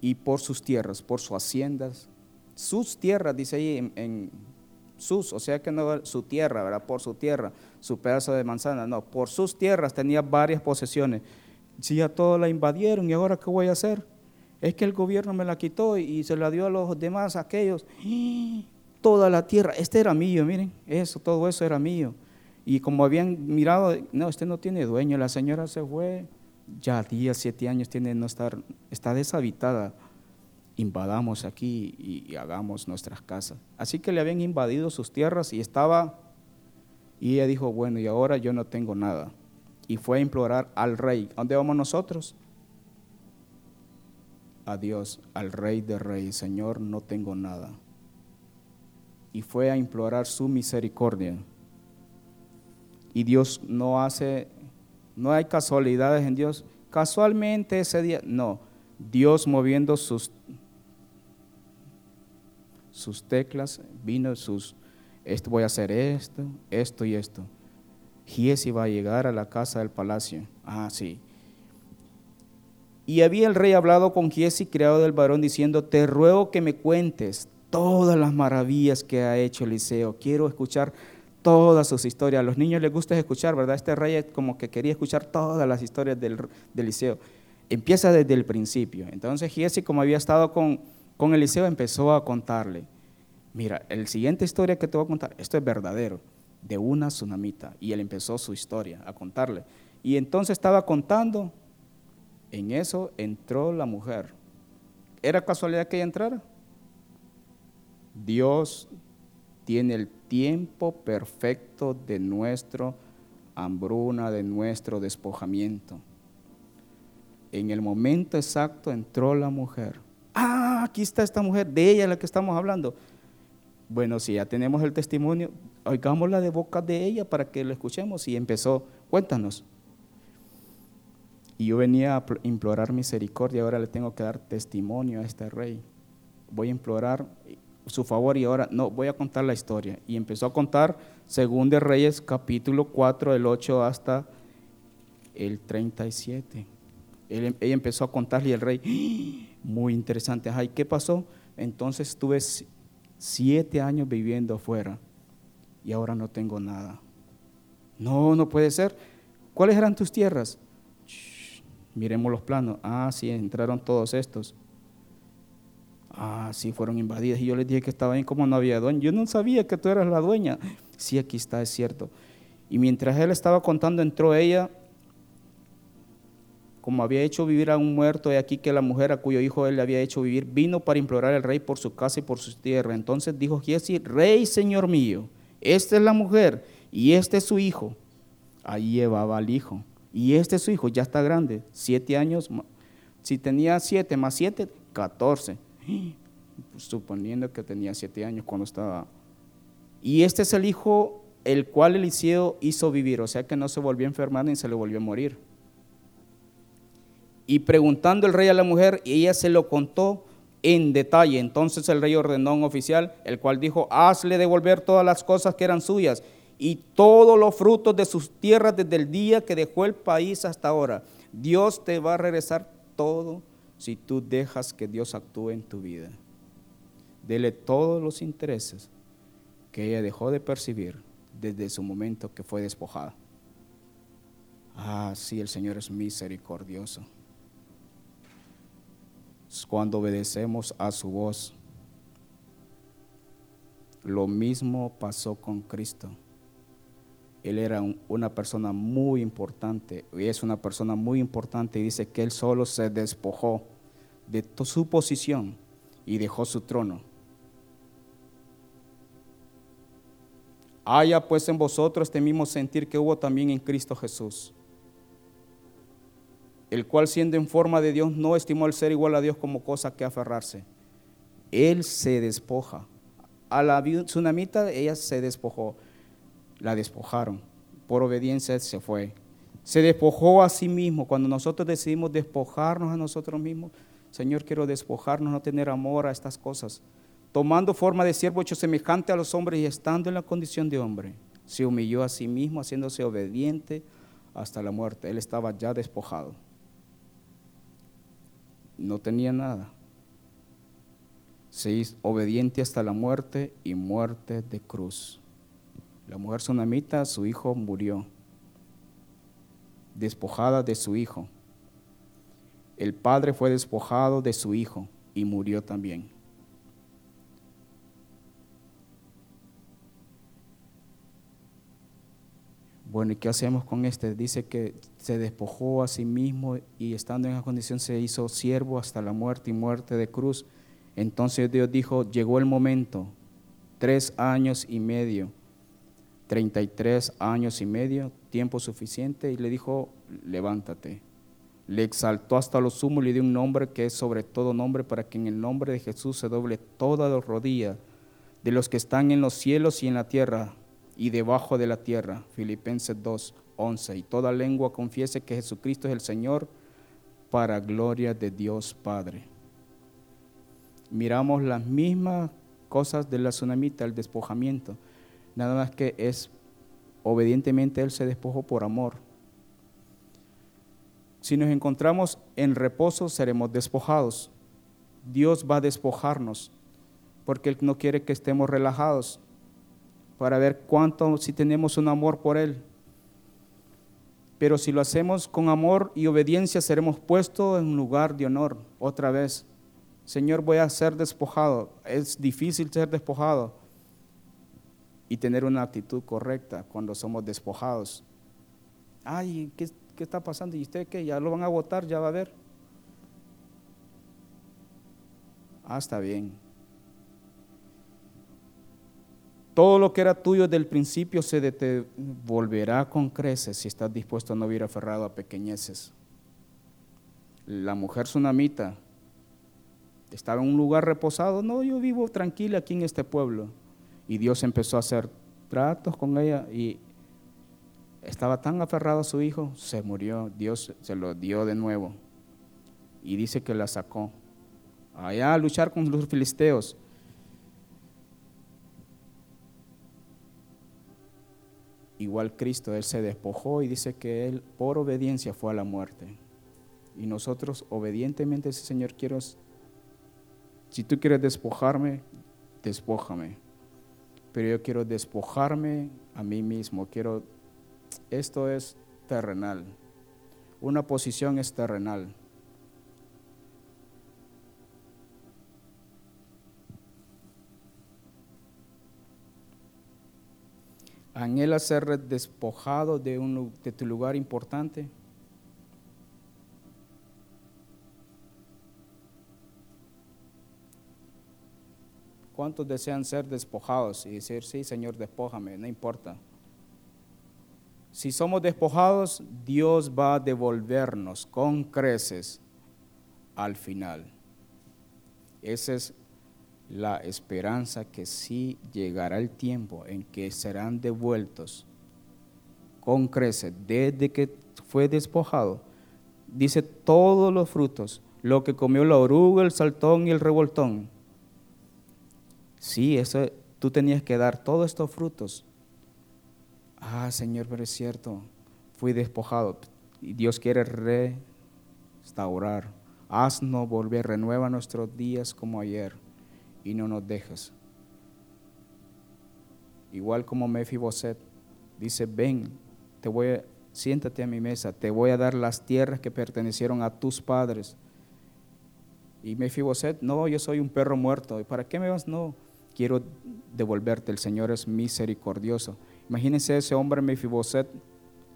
y por sus tierras, por sus haciendas, sus tierras, dice ahí en, sus, o sea que no su tierra, ¿verdad? Por su tierra, su pedazo de manzana, no, por sus tierras tenía varias posesiones si ya todos la invadieron y ahora qué voy a hacer. Es que el gobierno me la quitó y se la dio a los demás, aquellos. Toda la tierra, este era mío, miren, eso, todo eso era mío. Y como habían mirado, no, este no tiene dueño, la señora se fue, ya 10, 7 años tiene no estar, está deshabitada. Invadamos aquí y, y hagamos nuestras casas. Así que le habían invadido sus tierras y estaba, y ella dijo, bueno, y ahora yo no tengo nada. Y fue a implorar al rey. ¿A dónde vamos nosotros? A Dios, al rey de reyes, Señor, no tengo nada. Y fue a implorar su misericordia. Y Dios no hace no hay casualidades en Dios. Casualmente ese día, no. Dios moviendo sus, sus teclas, vino sus, esto voy a hacer esto, esto y esto. Giesi va a llegar a la casa del palacio. Ah, sí. Y había el rey hablado con Giesi, criado del varón, diciendo, te ruego que me cuentes todas las maravillas que ha hecho Eliseo. Quiero escuchar todas sus historias. A los niños les gusta escuchar, ¿verdad? Este rey como que quería escuchar todas las historias del, Eliseo. Empieza desde el principio. Entonces Giesi, como había estado con, con Eliseo, empezó a contarle. Mira, el siguiente historia que te voy a contar, esto es verdadero, de una tsunamita. Y él empezó su historia a contarle. Y entonces estaba contando, en eso entró la mujer. ¿Era casualidad que ella entrara? Dios tiene el tiempo perfecto de nuestra hambruna, de nuestro despojamiento. En el momento exacto entró la mujer. Ah, aquí está esta mujer, de ella la que estamos hablando. Bueno, si ya tenemos el testimonio, oigámosla de boca de ella para que lo escuchemos. Y empezó, cuéntanos. Y yo venía a implorar misericordia, ahora le tengo que dar testimonio a este rey. Voy a implorar su favor y ahora no, voy a contar la historia. Y empezó a contar según de Reyes capítulo 4, del 8 hasta el 37. Él, ella empezó a contarle y el rey, ¡Ah! muy interesante, ay, ¿qué pasó? Entonces estuve siete años viviendo afuera y ahora no tengo nada. No, no puede ser. ¿Cuáles eran tus tierras? miremos los planos. Ah, sí, entraron todos estos. Ah, sí, fueron invadidas. Y yo les dije que estaba ahí como no había dueño. Yo no sabía que tú eras la dueña. Sí, aquí está, es cierto. Y mientras él estaba contando, entró ella, como había hecho vivir a un muerto, y aquí que la mujer a cuyo hijo él le había hecho vivir, vino para implorar al rey por su casa y por su tierra. Entonces dijo Giesi, rey, señor mío, esta es la mujer y este es su hijo. Ahí llevaba al hijo. Y este es su hijo, ya está grande, siete años. Si tenía siete más siete, catorce suponiendo que tenía siete años cuando estaba. Y este es el hijo el cual Eliseo hizo vivir, o sea que no se volvió a enfermar ni se le volvió a morir. Y preguntando el rey a la mujer, ella se lo contó en detalle. Entonces el rey ordenó a un oficial, el cual dijo, hazle devolver todas las cosas que eran suyas y todos los frutos de sus tierras desde el día que dejó el país hasta ahora. Dios te va a regresar todo si tú dejas que Dios actúe en tu vida. Dele todos los intereses que ella dejó de percibir desde su momento que fue despojada. Ah, sí, el Señor es misericordioso. Cuando obedecemos a su voz, lo mismo pasó con Cristo. Él era una persona muy importante, y es una persona muy importante, y dice que él solo se despojó de su posición y dejó su trono. Haya pues en vosotros este mismo sentir que hubo también en Cristo Jesús, el cual siendo en forma de Dios no estimó el ser igual a Dios como cosa que aferrarse. Él se despoja. A la tsunamita ella se despojó la despojaron. Por obediencia se fue. Se despojó a sí mismo. Cuando nosotros decidimos despojarnos a nosotros mismos, Señor, quiero despojarnos, no tener amor a estas cosas. Tomando forma de siervo hecho semejante a los hombres y estando en la condición de hombre, se humilló a sí mismo, haciéndose obediente hasta la muerte. Él estaba ya despojado. No tenía nada. Se hizo obediente hasta la muerte y muerte de cruz. La mujer sunamita, su hijo murió, despojada de su hijo. El padre fue despojado de su hijo y murió también. Bueno, ¿y qué hacemos con este? Dice que se despojó a sí mismo y estando en esa condición se hizo siervo hasta la muerte y muerte de cruz. Entonces Dios dijo, llegó el momento, tres años y medio, 33 años y medio, tiempo suficiente, y le dijo, levántate. Le exaltó hasta lo sumo y le dio un nombre que es sobre todo nombre para que en el nombre de Jesús se doble toda la rodilla de los que están en los cielos y en la tierra y debajo de la tierra. Filipenses 2, 11. Y toda lengua confiese que Jesucristo es el Señor para gloria de Dios Padre. Miramos las mismas cosas de la tsunamita, el despojamiento. Nada más que es, obedientemente Él se despojó por amor. Si nos encontramos en reposo, seremos despojados. Dios va a despojarnos porque Él no quiere que estemos relajados para ver cuánto, si tenemos un amor por Él. Pero si lo hacemos con amor y obediencia, seremos puestos en un lugar de honor otra vez. Señor, voy a ser despojado. Es difícil ser despojado y tener una actitud correcta cuando somos despojados. Ay, ¿qué, qué está pasando? ¿Y usted qué? ¿Ya lo van a votar? ¿Ya va a ver? Ah, está bien. Todo lo que era tuyo desde el principio se te volverá con creces si estás dispuesto a no vivir aferrado a pequeñeces. La mujer tsunamita estaba en un lugar reposado. No, yo vivo tranquila aquí en este pueblo. Y Dios empezó a hacer tratos con ella y estaba tan aferrado a su hijo, se murió. Dios se lo dio de nuevo. Y dice que la sacó allá a luchar con los filisteos. igual Cristo, Él se despojó y dice que Él por obediencia fue a la muerte. Y nosotros obedientemente, Señor, quiero, si tú quieres despojarme, despójame. Pero yo quiero despojarme a mí mismo. Quiero, esto es terrenal. Una posición es terrenal. ¿Anhela ser despojado de, un, de tu lugar importante? ¿Cuántos desean ser despojados y decir, sí, Señor, despójame, no importa? Si somos despojados, Dios va a devolvernos con creces al final. Ese es la esperanza que sí llegará el tiempo en que serán devueltos con creces desde que fue despojado. Dice todos los frutos, lo que comió la oruga, el saltón y el revoltón. Sí, eso, tú tenías que dar todos estos frutos. Ah, Señor, pero es cierto, fui despojado. Y Dios quiere restaurar. Haznos volver, renueva nuestros días como ayer y no nos dejas. Igual como Mefiboset dice, ven, te voy a, siéntate a mi mesa, te voy a dar las tierras que pertenecieron a tus padres. Y Mefiboset, no, yo soy un perro muerto. ¿Y para qué me vas? No, quiero devolverte. El Señor es misericordioso. Imagínense ese hombre Mefiboset,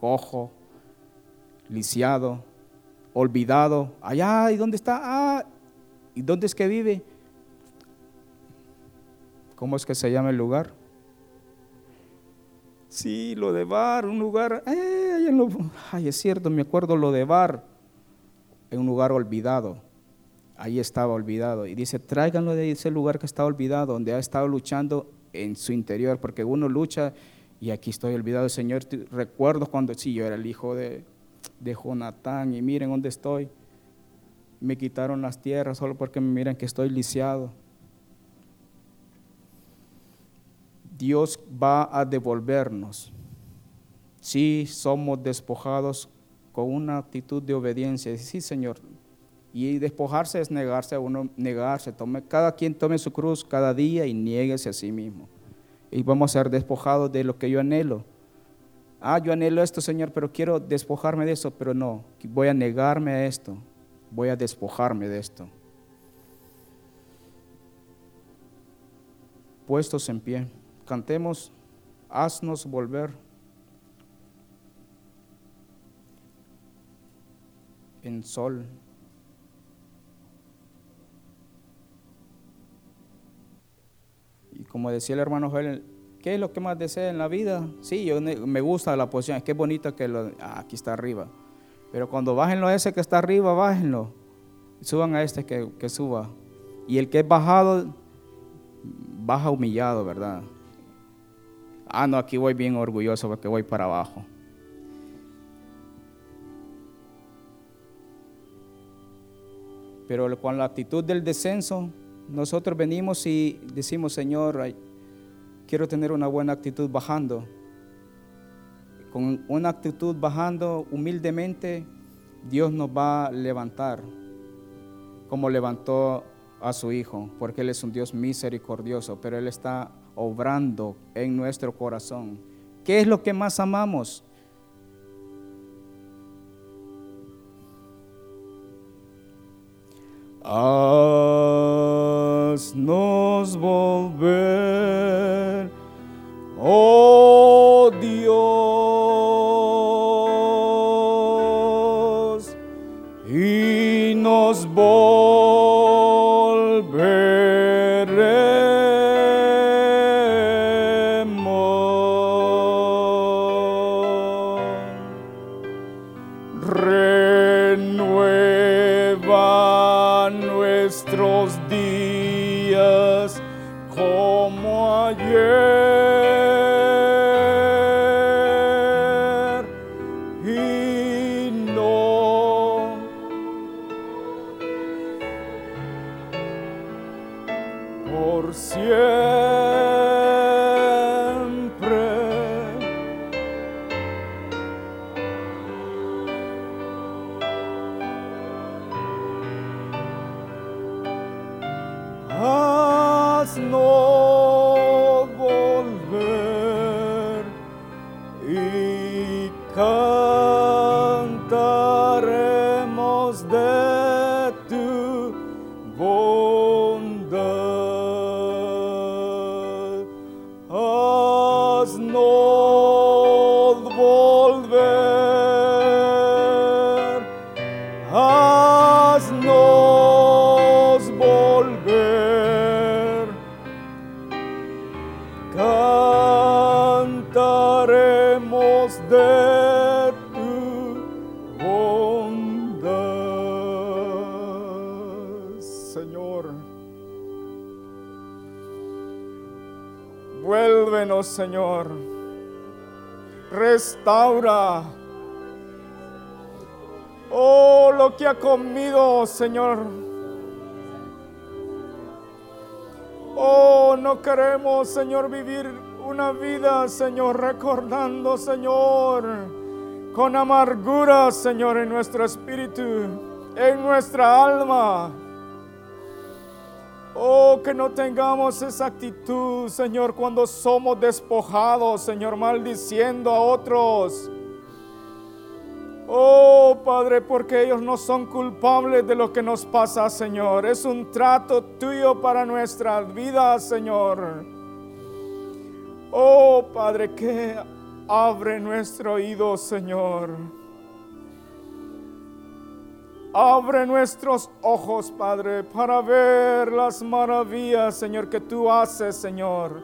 cojo, lisiado, olvidado. Allá, ¿y dónde está? Ah, ¿y dónde es que vive? ¿Cómo es que se llama el lugar? Sí, lo de Bar, un lugar, eh, ay, es cierto, me acuerdo lo de Bar, en un lugar olvidado. Ahí estaba olvidado. Y dice, tráiganlo de ese lugar que está olvidado, donde ha estado luchando en su interior, porque uno lucha y aquí estoy olvidado, Señor. Recuerdo cuando sí, yo era el hijo de, de Jonatán y miren dónde estoy. Me quitaron las tierras solo porque me miran que estoy lisiado. Dios va a devolvernos. Si somos despojados con una actitud de obediencia. Sí, Señor. Y despojarse es negarse a uno, negarse. Tome, cada quien tome su cruz cada día y nieguese a sí mismo. Y vamos a ser despojados de lo que yo anhelo. Ah, yo anhelo esto, Señor, pero quiero despojarme de eso, pero no, voy a negarme a esto. voy a despojarme de esto. Puestos en pie, cantemos, haznos volver. En sol. Como decía el hermano Joel, ¿qué es lo que más desea en la vida? Sí, yo me gusta la posición, es que es bonito que lo, ah, aquí está arriba. Pero cuando bájenlo a ese que está arriba, bájenlo. Suban a este que, que suba. Y el que es bajado, baja humillado, ¿verdad? Ah, no, aquí voy bien orgulloso porque voy para abajo. Pero con la actitud del descenso, nosotros venimos y decimos, Señor, quiero tener una buena actitud bajando con una actitud bajando humildemente, Dios nos va a levantar como levantó a su Hijo, porque Él es un Dios misericordioso, pero Él está obrando en nuestro corazón. ¿Qué es lo que más amamos? Haznos volver, oh Señor. Restaura. Oh, lo que ha comido, Señor. Oh, no queremos, Señor, vivir una vida, Señor, recordando, Señor, con amargura, Señor, en nuestro espíritu, en nuestra alma. No tengamos esa actitud, Señor, cuando somos despojados, Señor, maldiciendo a otros. Oh, Padre, porque ellos no son culpables de lo que nos pasa, Señor. Es un trato tuyo para nuestra vida, Señor. Oh, Padre, que abre nuestro oído, Señor. Abre nuestros ojos, Padre, para ver las maravillas, Señor, que tú haces, Señor,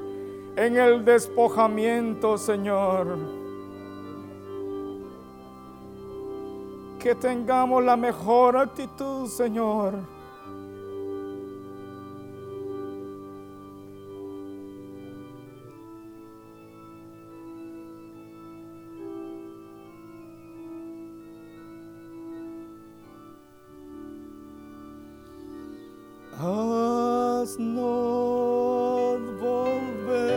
en el despojamiento, Señor. Que tengamos la mejor actitud, Señor no volver,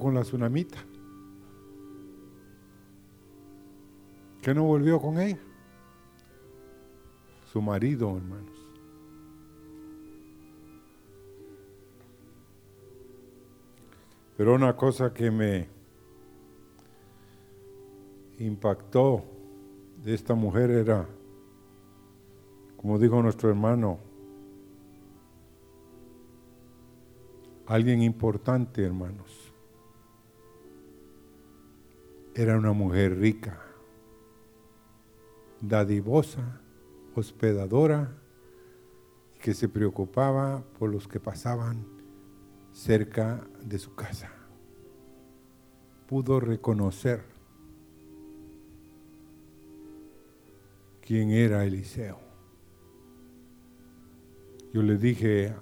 con la tsunamita? ¿Qué no volvió con ella? Su marido, hermanos. Pero una cosa que me impactó de esta mujer era, como dijo nuestro hermano, alguien importante, hermanos. Era una mujer rica, dadivosa, hospedadora, que se preocupaba por los que pasaban cerca de su casa. Pudo reconocer quién era Eliseo. Yo le dije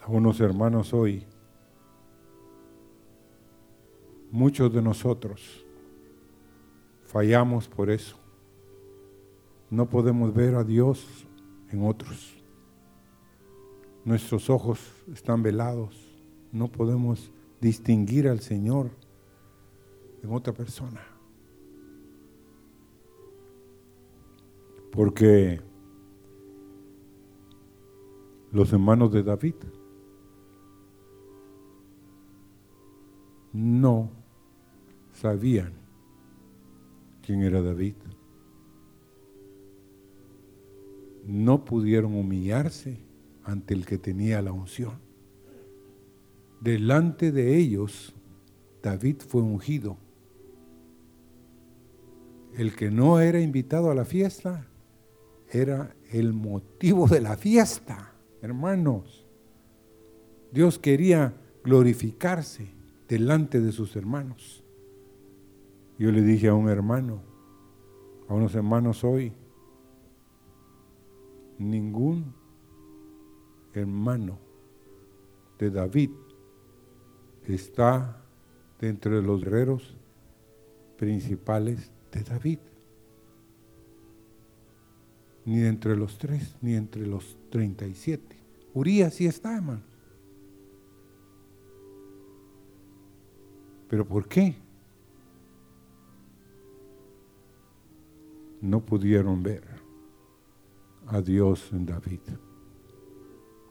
a unos hermanos hoy, muchos de nosotros fallamos por eso. No podemos ver a Dios en otros. Nuestros ojos están velados. No podemos distinguir al Señor en otra persona. Porque los hermanos de David no sabían quién era David. No pudieron humillarse ante el que tenía la unción. Delante de ellos, David fue ungido. El que no era invitado a la fiesta era el motivo de la fiesta, hermanos. Dios quería glorificarse delante de sus hermanos. Yo le dije a un hermano, a unos hermanos hoy, ningún hermano de David está dentro de los guerreros principales de David. Ni entre los tres, ni entre los treinta y siete. Urias sí está, hermano. ¿Pero por qué? No pudieron ver a Dios en David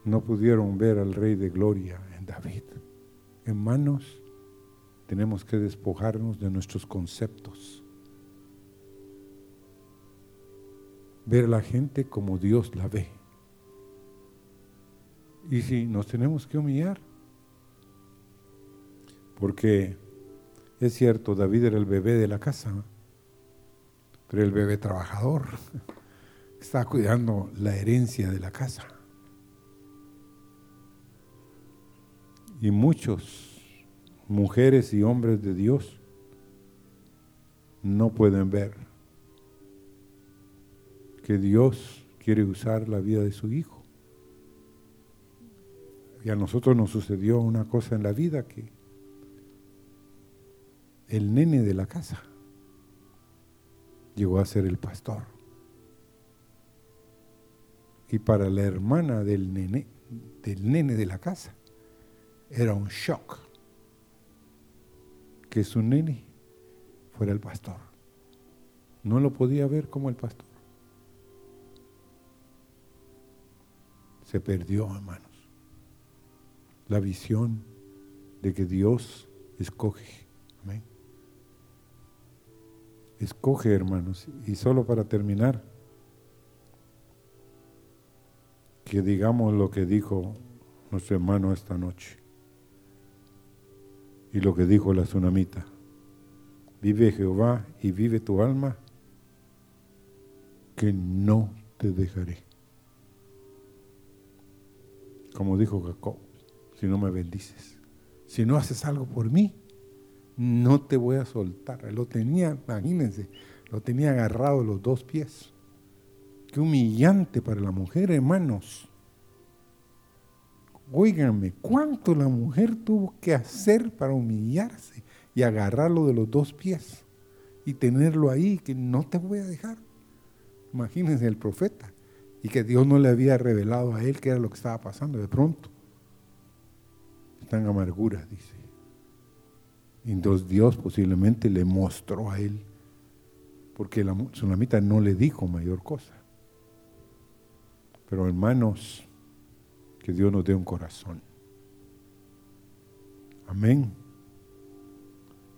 no pudieron ver al Rey de Gloria en David. Hermanos, tenemos que despojarnos de nuestros conceptos. Ver a la gente como Dios la ve. Y si nos tenemos que humillar, porque es cierto, David era el bebé de la casa, el bebé trabajador, está cuidando la herencia de la casa. Y muchos mujeres y hombres de Dios no pueden ver que Dios quiere usar la vida de su hijo. Y a nosotros nos sucedió una cosa en la vida que el nene de la casa llegó a ser el pastor. Y para la hermana del nene, del nene de la casa, era un shock que su nene fuera el pastor. No lo podía ver como el pastor. Se perdió, hermanos, la visión de que Dios escoge. Amén. Escoge, hermanos. Y solo para terminar, que digamos lo que dijo nuestro hermano esta noche y lo que dijo la tsunamita. Vive Jehová y vive tu alma, que no te dejaré. Como dijo Jacob, si no me bendices, si no haces algo por mí, no te voy a soltar. Lo tenía, imagínense, lo tenía agarrado los dos pies. Qué humillante para la mujer, hermanos. Óiganme, ¿cuánto la mujer tuvo que hacer para humillarse y agarrarlo de los dos pies y tenerlo ahí, que no te voy a dejar? Imagínense el profeta y que Dios no le había revelado a él qué era lo que estaba pasando de pronto. está en amargura, dice. Entonces Dios posiblemente le mostró a él, porque la tsunamita no le dijo mayor cosa. Pero hermanos, que Dios nos dé un corazón. Amén.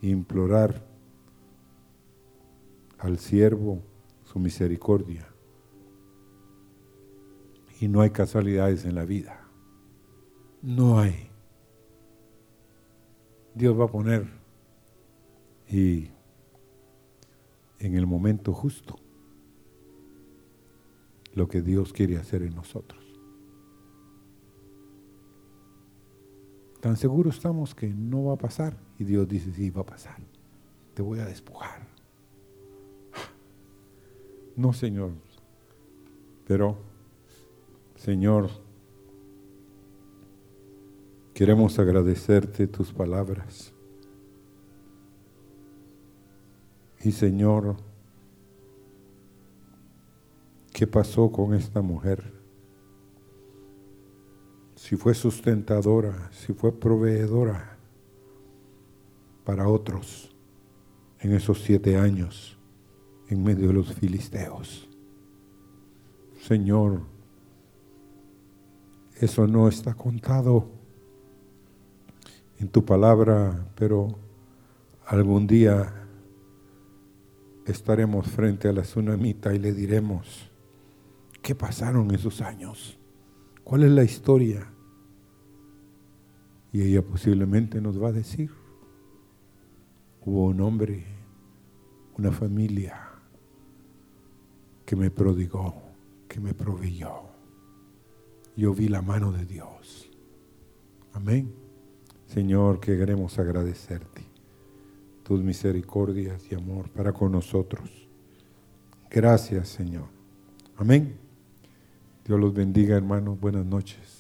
Implorar al siervo su misericordia. Y no hay casualidades en la vida. No hay. Dios va a poner y en el momento justo lo que Dios quiere hacer en nosotros. Tan seguros estamos que no va a pasar y Dios dice, sí, va a pasar. Te voy a despojar. No, Señor. Pero, Señor, queremos agradecerte tus palabras. Y Señor, ¿qué pasó con esta mujer? Si fue sustentadora, si fue proveedora para otros en esos siete años en medio de los filisteos. Señor, eso no está contado en tu palabra, pero algún día estaremos frente a la tsunamita y le diremos, ¿qué pasaron esos años? ¿Cuál es la historia? Y ella posiblemente nos va a decir, hubo un hombre, una familia, que me prodigó, que me proveyó. Yo vi la mano de Dios. Amén. Señor, que queremos agradecerte tus misericordias y amor para con nosotros. Gracias, Señor. Amén. Dios los bendiga, hermanos. Buenas noches.